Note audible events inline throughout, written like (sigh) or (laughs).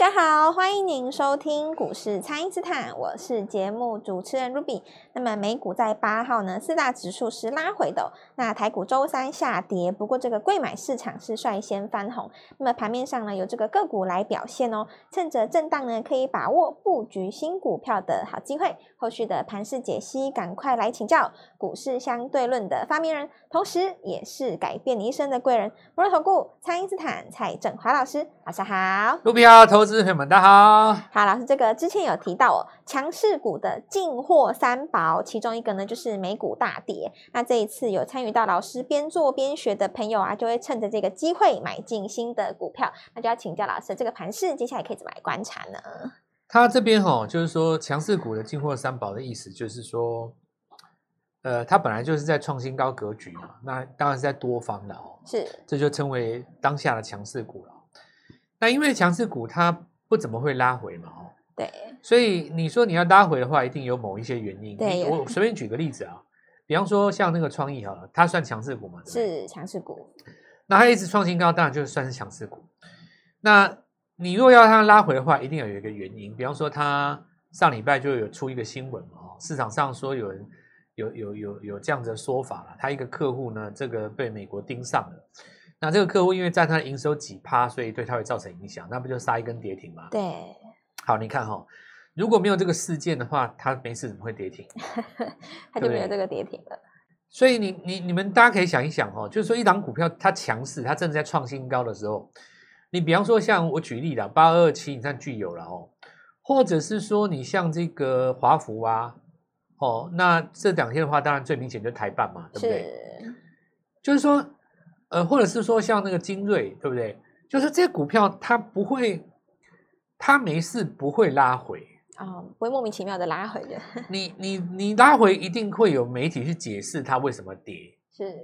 大家好，欢迎您收听股市蔡因斯坦，我是节目主持人 Ruby。那么美股在八号呢，四大指数是拉回的，那台股周三下跌，不过这个贵买市场是率先翻红。那么盘面上呢，有这个个股来表现哦，趁着震荡呢，可以把握布局新股票的好机会。后续的盘势解析，赶快来请教股市相对论的发明人，同时也是改变你一生的贵人——摩尔投顾蔡因斯坦蔡正华老师，晚上好，Ruby 好，投资朋友们大家好。好，老师，这个之前有提到哦，强势股的进货三宝，其中一个呢就是美股大跌。那这一次有参与到老师边做边学的朋友啊，就会趁着这个机会买进新的股票。那就要请教老师，这个盘势接下来可以怎么来观察呢？他这边哈、哦，就是说强势股的进货三宝的意思，就是说，呃，它本来就是在创新高格局嘛，那当然是在多方的哦，是，这就称为当下的强势股了。那因为强势股它不怎么会拉回嘛，哦，对，所以你说你要拉回的话，一定有某一些原因。对，我随便举个例子啊，比方说像那个创意哈，它算强势股嘛？是强势股。那它一直创新高，当然就算是强势股。那你若要它拉回的话，一定要有一个原因。比方说，它上礼拜就有出一个新闻嘛，哦，市场上说有人有有有有这样子的说法了，他一个客户呢，这个被美国盯上了。那这个客户因为占他的营收几趴，所以对他会造成影响，那不就杀一根跌停吗？对。好，你看哈、哦，如果没有这个事件的话，他没事怎么会跌停？(laughs) 他就没有这个跌停了。所以你你你们大家可以想一想哦，就是说一档股票它强势，它正在创新高的时候，你比方说像我举例了八二二七，你看具有了哦，或者是说你像这个华孚啊，哦，那这两天的话，当然最明显就是台半嘛，对不对？是。就是说。呃，或者是说像那个精锐，对不对？就是这些股票它不会，它没事不会拉回啊、哦，不会莫名其妙的拉回的。你你你拉回一定会有媒体去解释它为什么跌，是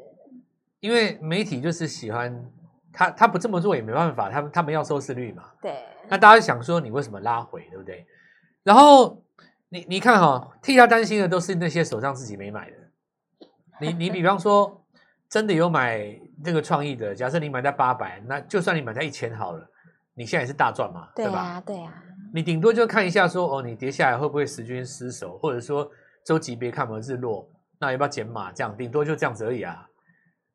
因为媒体就是喜欢他，他不这么做也没办法，他们他们要收视率嘛。对。那大家想说你为什么拉回，对不对？然后你你看哈、哦，替他担心的都是那些手上自己没买的。你你比方说。真的有买这个创意的？假设你买在八百，那就算你买在一千好了，你现在也是大赚嘛，对，啊、对吧？对啊，你顶多就看一下说，哦，你跌下来会不会十均失守，或者说周级别看有没有日落，那要不要减码？这样顶多就这样子而已啊。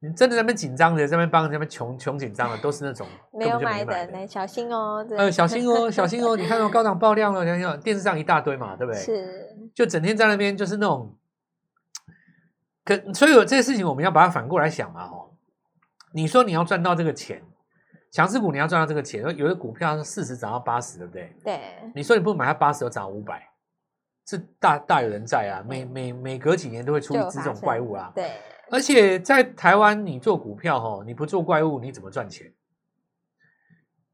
你真的在那边紧张的，在那边帮人家穷穷紧张的，都是那种 (laughs) 没有买的，那小心哦。呃，小心哦，(laughs) 小心哦。你看到高档爆量了，想想电视上一大堆嘛，对不对？是，就整天在那边就是那种，可所以有这些事情，我们要把它反过来想嘛，哦。你说你要赚到这个钱，强势股你要赚到这个钱，有的股票是四十涨到八十，对不对？对。你说你不买它八十，又涨五百，是大大有人在啊！每每每隔几年都会出一只这种怪物啊。对。而且在台湾，你做股票哈，你不做怪物，你怎么赚钱？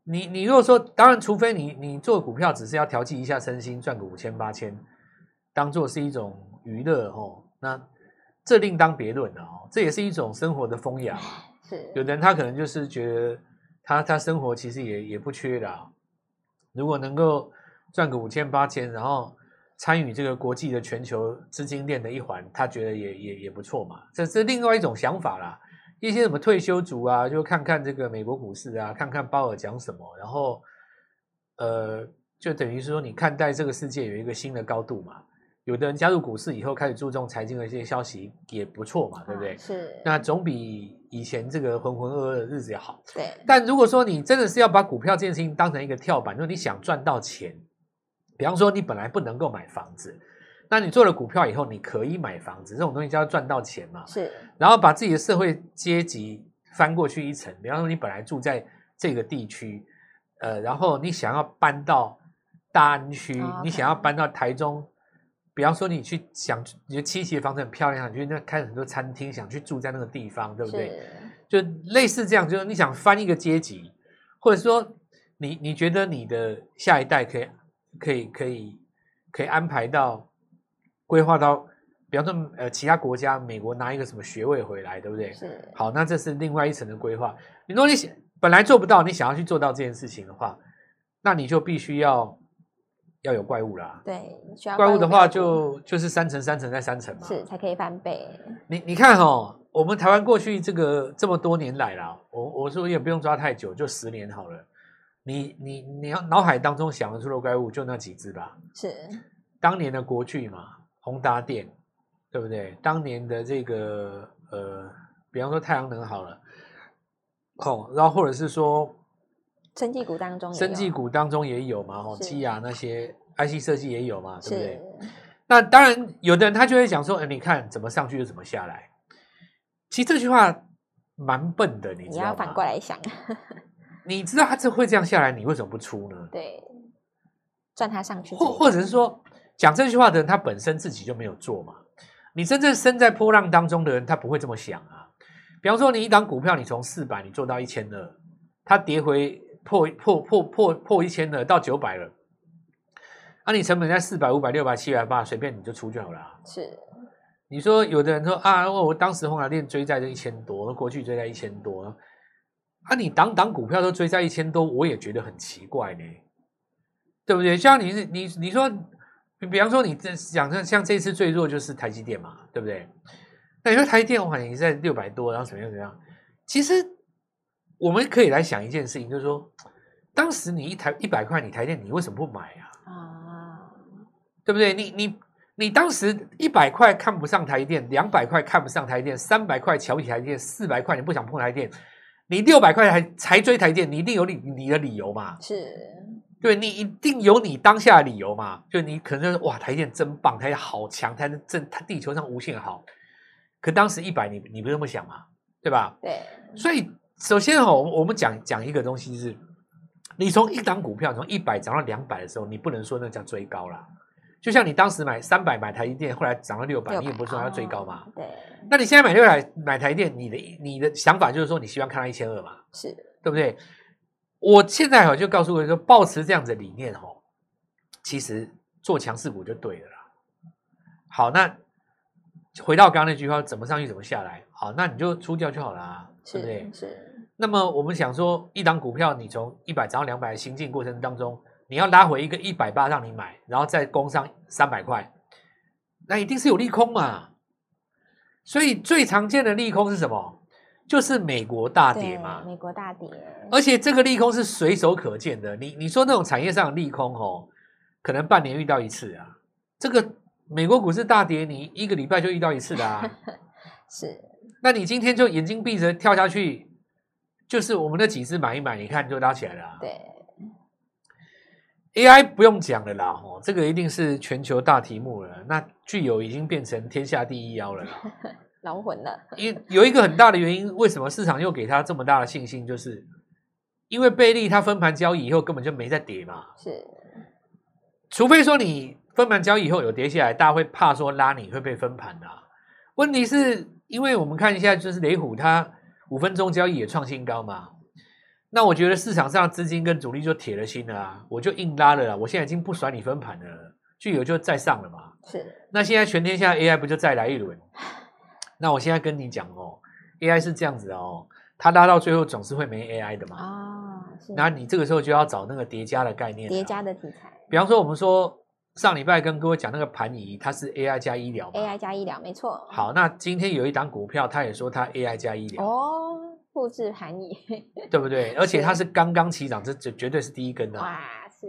你你如果说，当然，除非你你做股票只是要调剂一下身心，赚个五千八千，当做是一种娱乐哦，那这另当别论了哦。这也是一种生活的风雅。(laughs) 是，有的人他可能就是觉得他他生活其实也也不缺的，如果能够赚个五千八千，然后参与这个国际的全球资金链的一环，他觉得也也也不错嘛。这是另外一种想法啦。一些什么退休族啊，就看看这个美国股市啊，看看鲍尔讲什么，然后呃，就等于是说你看待这个世界有一个新的高度嘛。有的人加入股市以后开始注重财经的一些消息也不错嘛，对不对？啊、是。那总比以前这个浑浑噩噩的日子要好。对。但如果说你真的是要把股票这件事情当成一个跳板，就是你想赚到钱，比方说你本来不能够买房子，那你做了股票以后，你可以买房子，这种东西叫赚到钱嘛。是。然后把自己的社会阶级翻过去一层，比方说你本来住在这个地区，呃，然后你想要搬到大安区，哦 okay、你想要搬到台中。比方说，你去想，你觉得七期的房子很漂亮，你觉得那开很多餐厅，想去住在那个地方，对不对？就类似这样，就是你想翻一个阶级，或者说你你觉得你的下一代可以可以可以可以安排到规划到，比方说呃其他国家，美国拿一个什么学位回来，对不对？是。好，那这是另外一层的规划。你如果你想本来做不到，你想要去做到这件事情的话，那你就必须要。要有怪物啦，对，需要怪物的话就就是三层三层再三层嘛，是才可以翻倍。你你看哦，我们台湾过去这个这么多年来啦，我我说也不用抓太久，就十年好了。你你你要脑海当中想得出的怪物就那几只吧？是当年的国巨嘛，宏达电，对不对？当年的这个呃，比方说太阳能好了，哦，然后或者是说，生技股当中，生技股当中也有嘛，哦，基亚那些 IC 设计也有嘛，对不对？那当然，有的人他就会讲说，哎，你看怎么上去就怎么下来。其实这句话蛮笨的，你知道吗？你要反过来想，(laughs) 你知道他这会这样下来，你为什么不出呢？对，赚他上去，或或者是说，讲这句话的人他本身自己就没有做嘛。你真正身在波浪当中的人，他不会这么想啊。比方说，你一档股票，你从四百你做到一千二，它跌回破破破破破一千了到九百了。那、啊、你成本在四百、五百、六百、七百、八，随便你就出就好了。是，你说有的人说啊，我当时宏达电追在这一千多，过去追在一千多，啊，你挡挡股票都追在一千多，我也觉得很奇怪呢，对不对？像你你你说，比方说你这讲像像这次最弱就是台积电嘛，对不对？那你说台积电我好像在六百多，然后怎么样怎么样？其实我们可以来想一件事情，就是说，当时你一台一百块，你台电你为什么不买啊？对不对？你你你当时一百块看不上台电，两百块看不上台电，三百块瞧不起台电，四百块你不想碰台电，你六百块还才追台电，你一定有你你的理由嘛？是，对，你一定有你当下的理由嘛？就你可能就是哇，台电真棒，台电好强，台电真它地球上无限好。可当时一百，你你不这么想嘛？对吧？对。所以首先哦，我们讲讲一个东西，就是你从一档股票从一百涨到两百的时候，你不能说那叫追高啦。就像你当时买三百买台积电，后来涨到六百，你也不是说要追高嘛？对。那你现在买六百买台电，你的你的想法就是说你希望看到一千二嘛？是，对不对？我现在哈就告诉各位说，抱持这样子的理念哈，其实做强势股就对了啦。好，那回到刚刚那句话，怎么上去怎么下来？好，那你就出掉就好了，对不对？是。那么我们想说，一档股票你从一百涨到两百的行进过程当中。你要拉回一个一百八让你买，然后再攻上三百块，那一定是有利空嘛？所以最常见的利空是什么？就是美国大跌嘛。美国大跌，而且这个利空是随手可见的。你你说那种产业上的利空哦，可能半年遇到一次啊。这个美国股市大跌，你一个礼拜就遇到一次的啊。(laughs) 是。那你今天就眼睛闭着跳下去，就是我们的几只买一买，你看就拉起来了啊。对。AI 不用讲了啦，哦，这个一定是全球大题目了。那具有已经变成天下第一妖了啦，(laughs) 老混了。因有一个很大的原因，为什么市场又给他这么大的信心？就是因为贝利他分盘交易以后根本就没再跌嘛。是，除非说你分盘交易以后有跌下来，大家会怕说拉你会被分盘的啊。问题是因为我们看一下，就是雷虎它五分钟交易也创新高嘛。那我觉得市场上资金跟主力就铁了心了啊，我就硬拉了啦。我现在已经不甩你分盘了，具有就再上了嘛。是。那现在全天下 AI 不就再来一轮？(sighs) 那我现在跟你讲哦，AI 是这样子哦，它拉到最后总是会没 AI 的嘛。啊，是。那你这个时候就要找那个叠加的概念，叠加的题材。比方说，我们说上礼拜跟各位讲那个盘仪，它是 AI 加医疗，AI 加医疗没错。好，那今天有一档股票，它也说它 AI 加医疗。哦。复制盘仪，(laughs) 对不对？而且它是刚刚起涨，这这绝对是第一根的。哇，是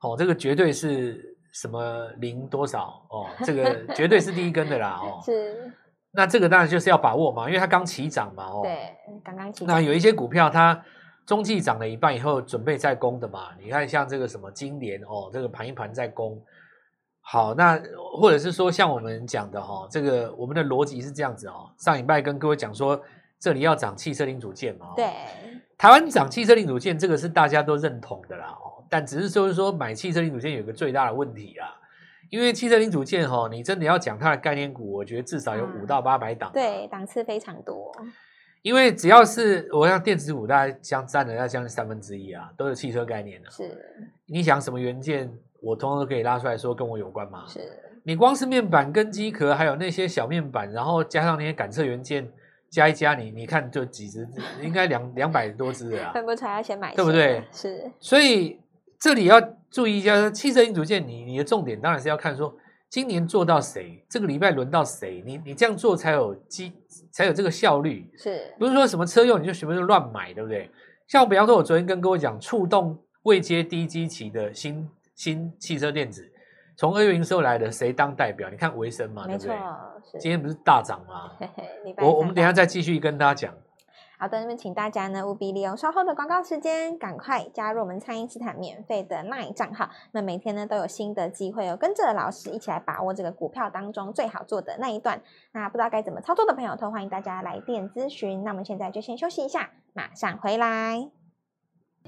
哦，这个绝对是什么零多少哦，这个 (laughs) 绝对是第一根的啦哦。是，那这个当然就是要把握嘛，因为它刚起涨嘛哦。对，刚刚起涨。那有一些股票它中继涨了一半以后，准备再攻的嘛。你看像这个什么金联哦，这个盘一盘再攻。好，那或者是说像我们讲的哈、哦，这个我们的逻辑是这样子哦。上礼拜跟各位讲说。这里要涨汽车零组件嘛？对，台湾涨汽车零组件，这个是大家都认同的啦。哦，但只是说说买汽车零组件有个最大的问题啊，因为汽车零组件哈，你真的要讲它的概念股，我觉得至少有五到八百档。对，档次非常多。因为只要是我像电子股，大概将占了要将近三分之一啊，都是汽车概念的。是，你想什么元件，我通通都可以拉出来说跟我有关嘛。是，你光是面板跟机壳，还有那些小面板，然后加上那些感测元件。加一加你，你你看就几只，应该两两百多只啊，分不出来要先买，对不对？是，所以这里要注意一下，汽车零组件，你你的重点当然是要看说，今年做到谁，这个礼拜轮到谁，你你这样做才有机，才有这个效率。是，不是说什么车用你就全部就乱买，对不对？像我比方说，我昨天跟各位讲，触动未接低基期的新新汽车电子，从二月营收来的谁当代表？你看维生嘛，对不对？今天不是大涨吗？(laughs) 我我们等一下再继续跟大家讲。好的，那么请大家呢务必利用稍后的广告时间，赶快加入我们蔡因斯坦免费的 LINE 账号。那每天呢都有新的机会哦，跟着老师一起来把握这个股票当中最好做的那一段。那不知道该怎么操作的朋友，都欢迎大家来电咨询。那我们现在就先休息一下，马上回来。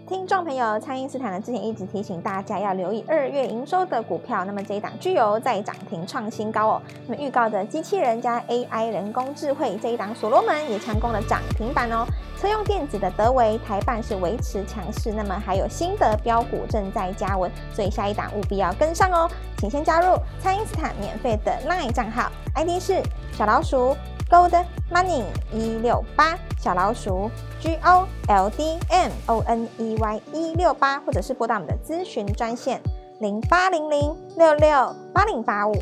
听众朋友，蔡因斯坦呢之前一直提醒大家要留意二月营收的股票。那么这一档具有在涨停创新高哦。那么预告的机器人加 AI 人工智慧这一档所罗门也成功了涨停板哦。车用电子的德维台办是维持强势，那么还有新的标股正在加温，所以下一档务必要跟上哦。请先加入蔡因斯坦免费的 LINE 账号，ID 是小老鼠。Gold Money 一六八小老鼠 G O L D M O N E Y 一六八，或者是拨打我们的咨询专线零八零零六六八零八五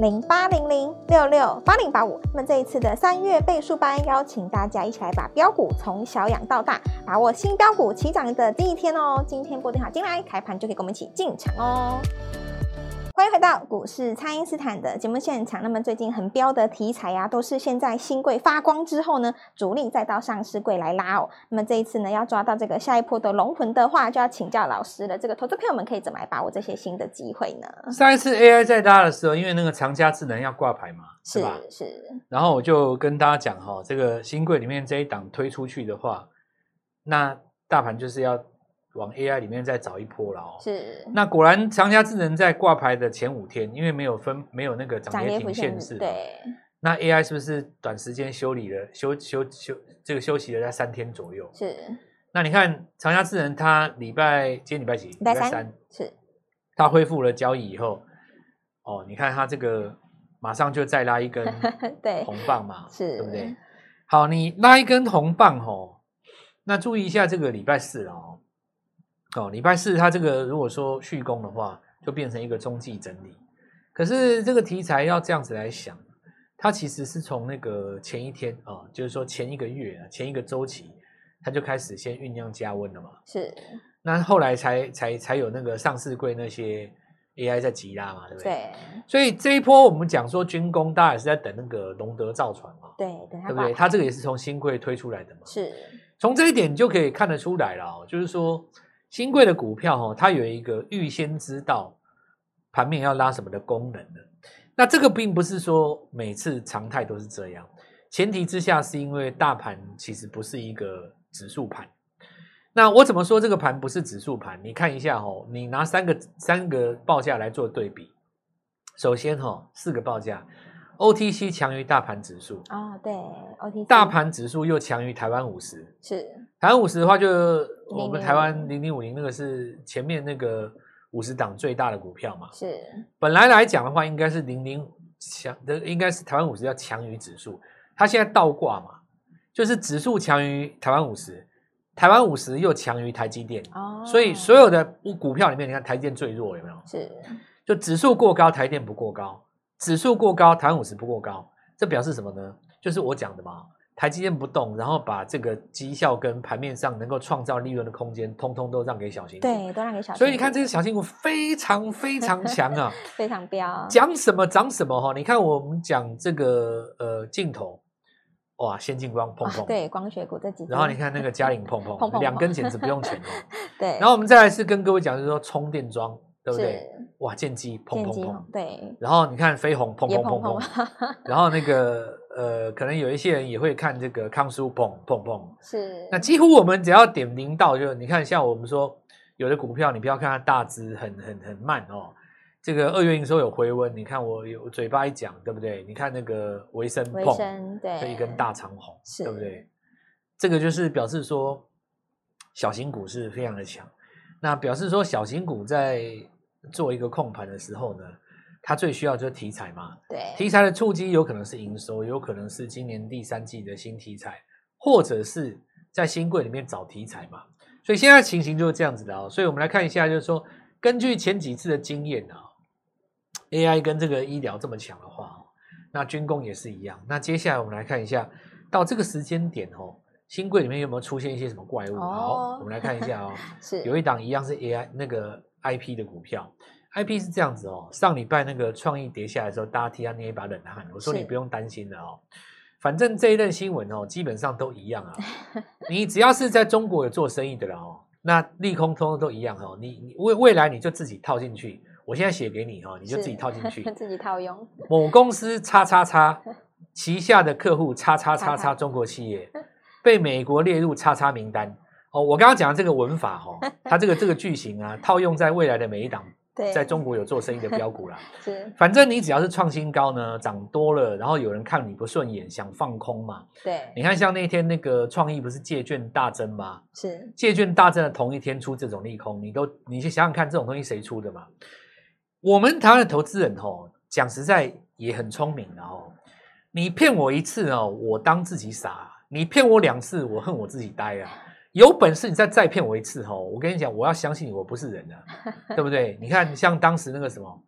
零八零零六六八零八五。那么这一次的三月倍数班，邀请大家一起来把标股从小养到大，把握新标股起涨的第一天哦。今天拨电话进来，开盘就可以跟我们一起进场哦。欢迎回到股市，蔡因斯坦的节目现场。那么最近很标的题材呀、啊，都是现在新贵发光之后呢，主力再到上市柜来拉哦。那么这一次呢，要抓到这个下一波的龙魂的话，就要请教老师了。这个投资朋友们可以怎么来把握这些新的机会呢？上一次 AI 在拉的时候，因为那个长佳智能要挂牌嘛，是吧？是。然后我就跟大家讲哈，这个新贵里面这一档推出去的话，那大盘就是要。往 AI 里面再找一波了哦。是。那果然，长佳智能在挂牌的前五天，因为没有分，没有那个涨跌停限制，对。那 AI 是不是短时间修理了，休休休，这个休息了在三天左右？是。那你看长佳智能，它礼拜今天礼拜几？礼拜三。是。它恢复了交易以后，哦，你看它这个马上就再拉一根 (laughs) 红棒嘛，是，对不对？(laughs) 好，你拉一根红棒哦，那注意一下这个礼拜四哦。哦，礼拜四它这个如果说续攻的话，就变成一个中继整理。可是这个题材要这样子来想，它其实是从那个前一天啊、哦，就是说前一个月啊，前一个周期，它就开始先酝酿加温了嘛。是。那后来才才才有那个上市柜那些 AI 在急拉嘛，对不对？对。所以这一波我们讲说军工，大家也是在等那个龙德造船嘛。对，对不对？它这个也是从新贵推出来的嘛。是。从这一点就可以看得出来了哦，就是说。新贵的股票哈，它有一个预先知道盘面要拉什么的功能的。那这个并不是说每次常态都是这样，前提之下是因为大盘其实不是一个指数盘。那我怎么说这个盘不是指数盘？你看一下哈，你拿三个三个报价来做对比。首先哈，四个报价，OTC 强于大盘指数啊，对，OTC 大盘指数又强于台湾五十，是台湾五十的话就。我们台湾零零五零那个是前面那个五十档最大的股票嘛？是。本来来讲的话，应该是零零强的，应该是台湾五十要强于指数。它现在倒挂嘛，就是指数强于台湾五十，台湾五十又强于台积电。哦。所以所有的股票里面，你看台积电最弱，有没有？是。就指数过高，台积电不过高；指数过高，台湾五十不过高。这表示什么呢？就是我讲的嘛。台积电不动，然后把这个绩效跟盘面上能够创造利润的空间，通通都让给小新股。对，都让给小型股。所以你看，这些小新股非常非常强啊，(laughs) 非常彪。讲什么涨什么哈！你看我们讲这个呃镜头，哇，先进光碰碰，对，光学股这几。然后你看那个嘉陵碰碰，碰碰，(laughs) 两根简直不用钱哦。(laughs) 对。然后我们再来是跟各位讲，就是说充电桩，对不对？哇，剑机碰碰碰，对。然后你看飞鸿碰碰碰碰，然后那个。呃，可能有一些人也会看这个康舒碰碰碰，是。那几乎我们只要点名到，就你看，像我们说有的股票，你不要看它大只很很很慢哦。这个二月营收有回温，你看我有嘴巴一讲，对不对？你看那个维生碰，对，一根大长红，是对不对？这个就是表示说小型股是非常的强。那表示说小型股在做一个控盘的时候呢，它最需要就是题材嘛，对，题材的触及有可能是营收，有可能是今年第三季的新题材，或者是在新贵里面找题材嘛。所以现在情形就是这样子的哦。所以我们来看一下，就是说根据前几次的经验啊，AI 跟这个医疗这么强的话，那军工也是一样。那接下来我们来看一下，到这个时间点哦，新柜里面有没有出现一些什么怪物？哦、好，我们来看一下哦。(laughs) 是有一档一样是 AI 那个 IP 的股票，IP 是这样子哦。上礼拜那个创意跌下来的时候，大家替他捏一把冷汗。我说你不用担心的哦，反正这一任新闻哦，基本上都一样啊。(laughs) 你只要是在中国有做生意的了哦，那利空通通都一样哦。你你未未来你就自己套进去。我现在写给你哈，你就自己套进去，(laughs) 自己套用。某公司叉叉叉 (laughs) 旗下的客户叉叉叉叉中国企业被美国列入叉叉名单。哦，我刚刚讲的这个文法哦，它这个这个句型啊，套用在未来的每一档在中国有做生意的标股啦。(laughs) 是，反正你只要是创新高呢，涨多了，然后有人看你不顺眼，想放空嘛。对，你看像那天那个创意不是借券大增吗？是，借券大增的同一天出这种利空，你都你去想想看，这种东西谁出的嘛？我们台湾的投资人哦，讲实在也很聪明的哦。你骗我一次哦，我当自己傻；你骗我两次，我恨我自己呆啊。有本事你再再骗我一次哦，我跟你讲，我要相信你，我不是人啊，(laughs) 对不对？你看，像当时那个什么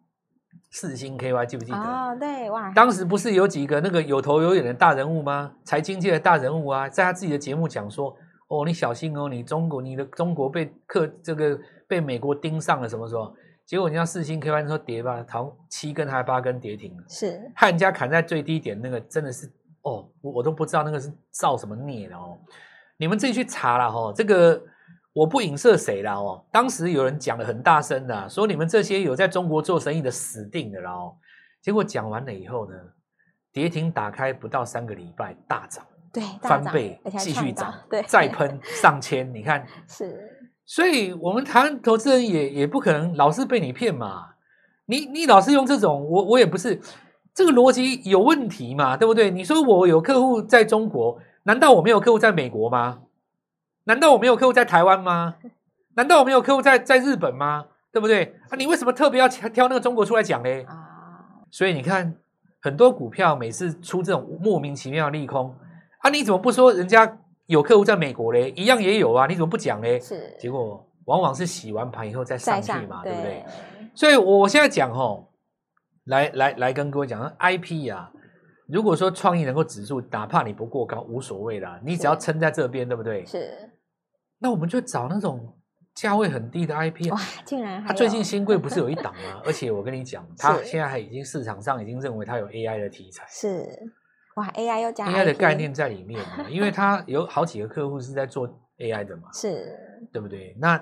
四星 KY，记不记得？哦，对哇。当时不是有几个那个有头有脸的大人物吗？财经界的大人物啊，在他自己的节目讲说：“哦，你小心哦，你中国，你的中国被克这个被美国盯上了，什么时候？”结果人家四星 K Y 说跌吧，好七根还八根跌停了，是害人家砍在最低点，那个真的是哦，我我都不知道那个是造什么孽的哦。你们自己去查了哈、哦，这个我不影射谁了哦。当时有人讲的很大声的，说你们这些有在中国做生意的死定了哦。结果讲完了以后呢，跌停打开不到三个礼拜大涨，对，翻倍继续涨，对，再喷上千，你看 (laughs) 是。所以，我们台湾投资人也也不可能老是被你骗嘛。你你老是用这种，我我也不是这个逻辑有问题嘛，对不对？你说我有客户在中国，难道我没有客户在美国吗？难道我没有客户在台湾吗？难道我没有客户在在日本吗？对不对？啊，你为什么特别要挑那个中国出来讲嘞？所以你看，很多股票每次出这种莫名其妙的利空，啊，你怎么不说人家？有客户在美国嘞，一样也有啊，你怎么不讲嘞？是，结果往往是洗完盘以后再上去嘛，对，对不对？所以我现在讲吼，来来来跟各位讲，IP 啊，如果说创意能够指数，哪怕你不过高无所谓啦，你只要撑在这边，对不对？是。那我们就找那种价位很低的 IP 哇，竟然他最近新贵不是有一档吗？(laughs) 而且我跟你讲，他现在还已经市场上已经认为他有 AI 的题材是。哇，AI 又加 AI 的概念在里面嘛，(laughs) 因为他有好几个客户是在做 AI 的嘛，是，对不对？那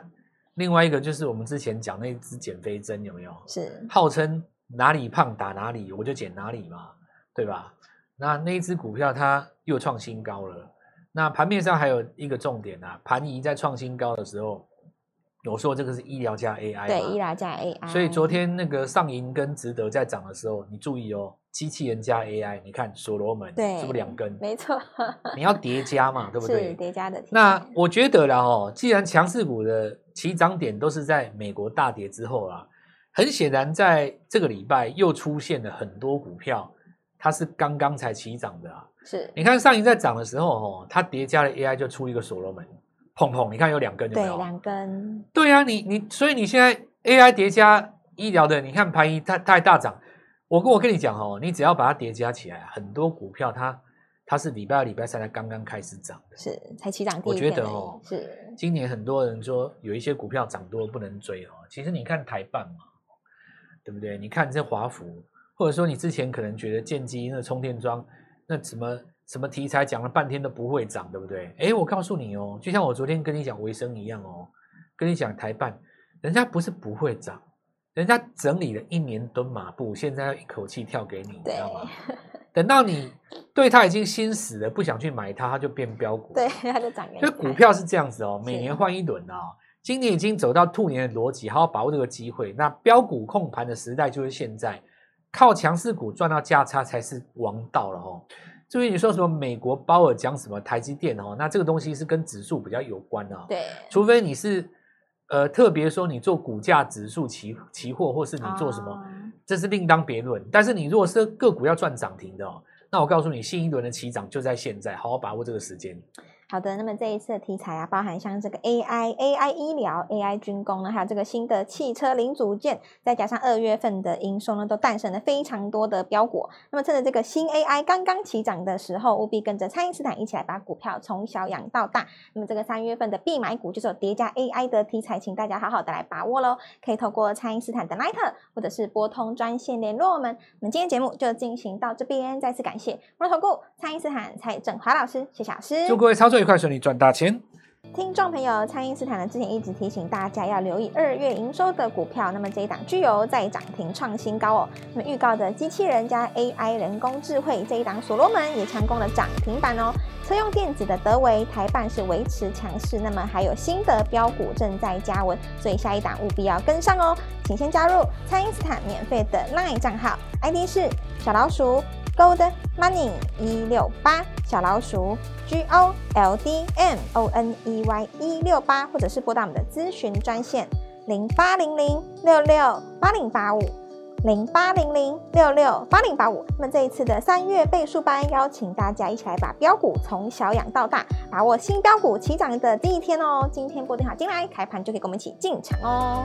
另外一个就是我们之前讲那支减肥针有没有？是，号称哪里胖打哪里，我就减哪里嘛，对吧？那那一只股票它又创新高了。那盘面上还有一个重点啊，盘仪在创新高的时候，我说这个是医疗加 AI，对，医疗加 AI。所以昨天那个上银跟值得在涨的时候，你注意哦。机器人加 AI，你看所罗门对，是不是两根？没错，你要叠加嘛，(laughs) 对不对？叠加的。那我觉得啦哦，既然强势股的起涨点都是在美国大跌之后啊，很显然在这个礼拜又出现了很多股票，它是刚刚才起涨的啊。是，你看上一在涨的时候哦，它叠加了 AI 就出一个所罗门，砰砰，你看有两根有没有？对，两根。对啊，你你所以你现在 AI 叠加医疗的，你看盘一它它还大涨。我跟我跟你讲哦，你只要把它叠加起来，很多股票它它是礼拜二、礼拜三才刚刚开始涨的，是才起涨。我觉得哦，是今年很多人说有一些股票涨多不能追哦。其实你看台办嘛，对不对？你看这华孚，或者说你之前可能觉得建机那充电桩那什么什么题材讲了半天都不会涨，对不对？哎，我告诉你哦，就像我昨天跟你讲维生一样哦，跟你讲台办，人家不是不会涨。人家整理了一年蹲马步，现在要一口气跳给你，你知道吗？等到你对他已经心死了，不想去买它，它就变标股。对，它就涨。所以股票是这样子哦，每年换一轮啊、哦。今年已经走到兔年的逻辑，好好把握这个机会。那标股控盘的时代就是现在，靠强势股赚到价差才是王道了哦。至于你说什么美国鲍尔讲什么台积电哦，那这个东西是跟指数比较有关的、哦。对，除非你是。呃，特别说你做股价指数期期货，或是你做什么，哦、这是另当别论。但是你如果是个股要赚涨停的哦，那我告诉你，新一轮的起涨就在现在，好好把握这个时间。好的，那么这一次的题材啊，包含像这个 AI、AI 医疗、AI 军工呢，还有这个新的汽车零组件，再加上二月份的营收呢，都诞生了非常多的标股。那么趁着这个新 AI 刚刚起涨的时候，务必跟着蔡因斯坦一起来把股票从小养到大。那么这个三月份的必买股就是有叠加 AI 的题材，请大家好好的来把握喽。可以透过蔡因斯坦的 Line 或者是拨通专线联络我们。那么今天节目就进行到这边，再次感谢摩尔投顾蔡因斯坦蔡振华老师，谢谢老师，祝各位操作快，顺利赚大钱。听众朋友，蔡因斯坦呢之前一直提醒大家要留意二月营收的股票，那么这一档具有在涨停创新高哦。那么预告的机器人加 AI 人工智慧这一档所罗门也强攻了涨停板哦。车用电子的德维台办是维持强势，那么还有新的标股正在加温，所以下一档务必要跟上哦。请先加入蔡因斯坦免费的 LINE 账号，ID 是小老鼠。Gold Money 一六八小老鼠 G O L D M O N E Y 一六八，或者是拨打我们的咨询专线零八零零六六八零八五零八零零六六八零八五。那么这一次的三月倍数班，邀请大家一起来把标股从小养到大，把握新标股起涨的第一天哦。今天拨电话进来，开盘就可以跟我们一起进场哦。